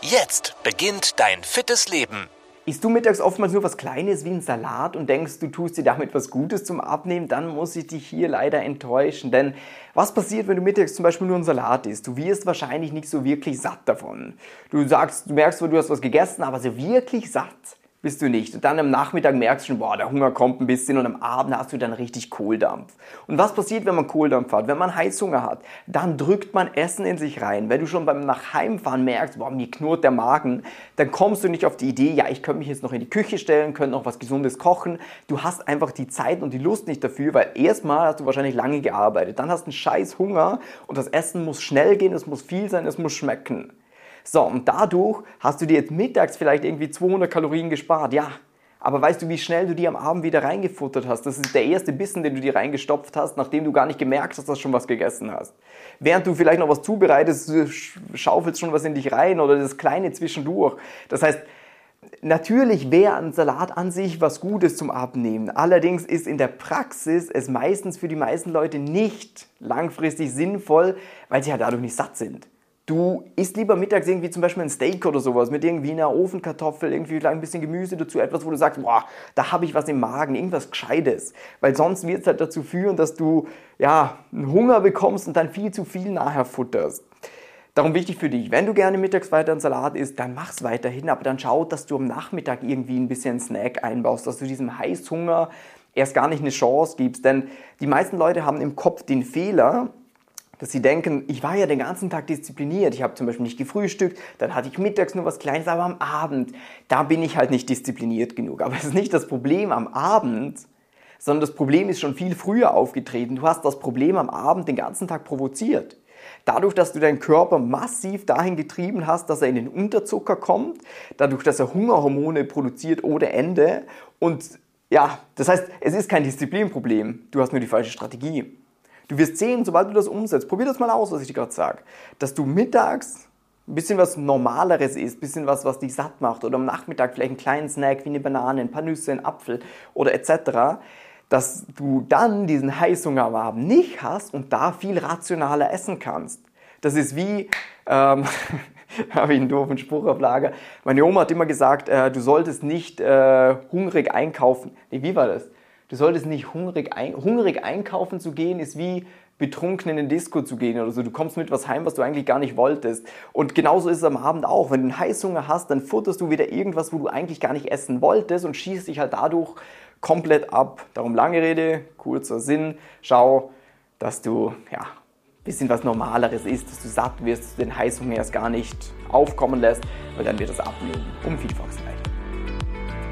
Jetzt beginnt dein fittes Leben. Isst du mittags oftmals nur was Kleines wie ein Salat und denkst, du tust dir damit was Gutes zum Abnehmen, dann muss ich dich hier leider enttäuschen. Denn was passiert, wenn du mittags zum Beispiel nur einen Salat isst? Du wirst wahrscheinlich nicht so wirklich satt davon. Du sagst, du merkst, du hast was gegessen, aber so wirklich satt bist du nicht. Und dann am Nachmittag merkst du schon, boah, der Hunger kommt ein bisschen und am Abend hast du dann richtig Kohldampf. Und was passiert, wenn man Kohldampf hat? Wenn man Heißhunger hat, dann drückt man Essen in sich rein. Wenn du schon beim Nachheimfahren merkst, boah, mir knurrt der Magen, dann kommst du nicht auf die Idee, ja, ich könnte mich jetzt noch in die Küche stellen, könnte noch was Gesundes kochen. Du hast einfach die Zeit und die Lust nicht dafür, weil erstmal hast du wahrscheinlich lange gearbeitet. Dann hast du einen scheiß Hunger und das Essen muss schnell gehen, es muss viel sein, es muss schmecken. So, und dadurch hast du dir jetzt mittags vielleicht irgendwie 200 Kalorien gespart. Ja, aber weißt du, wie schnell du die am Abend wieder reingefuttert hast? Das ist der erste Bissen, den du dir reingestopft hast, nachdem du gar nicht gemerkt hast, dass du schon was gegessen hast. Während du vielleicht noch was zubereitest, schaufelst schon was in dich rein oder das kleine zwischendurch. Das heißt, Natürlich wäre ein Salat an sich was Gutes zum Abnehmen. Allerdings ist in der Praxis es meistens für die meisten Leute nicht langfristig sinnvoll, weil sie halt dadurch nicht satt sind. Du isst lieber mittags irgendwie zum Beispiel ein Steak oder sowas mit irgendwie einer Ofenkartoffel, irgendwie ein bisschen Gemüse dazu, etwas, wo du sagst, boah, da habe ich was im Magen, irgendwas Gescheites. Weil sonst wird es halt dazu führen, dass du ja, einen Hunger bekommst und dann viel zu viel nachher futterst. Darum wichtig für dich, wenn du gerne mittags weiter einen Salat isst, dann mach's weiterhin, aber dann schau, dass du am Nachmittag irgendwie ein bisschen Snack einbaust, dass du diesem Heißhunger erst gar nicht eine Chance gibst. Denn die meisten Leute haben im Kopf den Fehler, dass sie denken, ich war ja den ganzen Tag diszipliniert. Ich habe zum Beispiel nicht gefrühstückt, dann hatte ich mittags nur was Kleines, aber am Abend, da bin ich halt nicht diszipliniert genug. Aber es ist nicht das Problem am Abend, sondern das Problem ist schon viel früher aufgetreten. Du hast das Problem am Abend den ganzen Tag provoziert. Dadurch, dass du deinen Körper massiv dahin getrieben hast, dass er in den Unterzucker kommt, dadurch, dass er Hungerhormone produziert ohne Ende und ja, das heißt, es ist kein Disziplinproblem, du hast nur die falsche Strategie. Du wirst sehen, sobald du das umsetzt, probier das mal aus, was ich dir gerade sage, dass du mittags ein bisschen was Normaleres isst, ein bisschen was, was dich satt macht oder am Nachmittag vielleicht einen kleinen Snack wie eine Banane, ein paar Nüsse, ein Apfel oder etc., dass du dann diesen Heißhunger am Abend nicht hast und da viel rationaler essen kannst. Das ist wie, ähm, habe ich einen doofen Spruch auf Lager. Meine Oma hat immer gesagt, äh, du solltest nicht äh, hungrig einkaufen. Nee, wie war das? Du solltest nicht hungrig, ein, hungrig einkaufen zu gehen, ist wie betrunken in den Disco zu gehen oder so. Du kommst mit was heim, was du eigentlich gar nicht wolltest. Und genauso ist es am Abend auch. Wenn du einen Heißhunger hast, dann futterst du wieder irgendwas, wo du eigentlich gar nicht essen wolltest und schießt dich halt dadurch komplett ab. Darum lange Rede, kurzer Sinn. Schau, dass du ja, ein bisschen was Normaleres isst, dass du satt wirst, dass du den Heißhunger erst gar nicht aufkommen lässt, weil dann wird das abnehmen. Um Vielfaches leichter.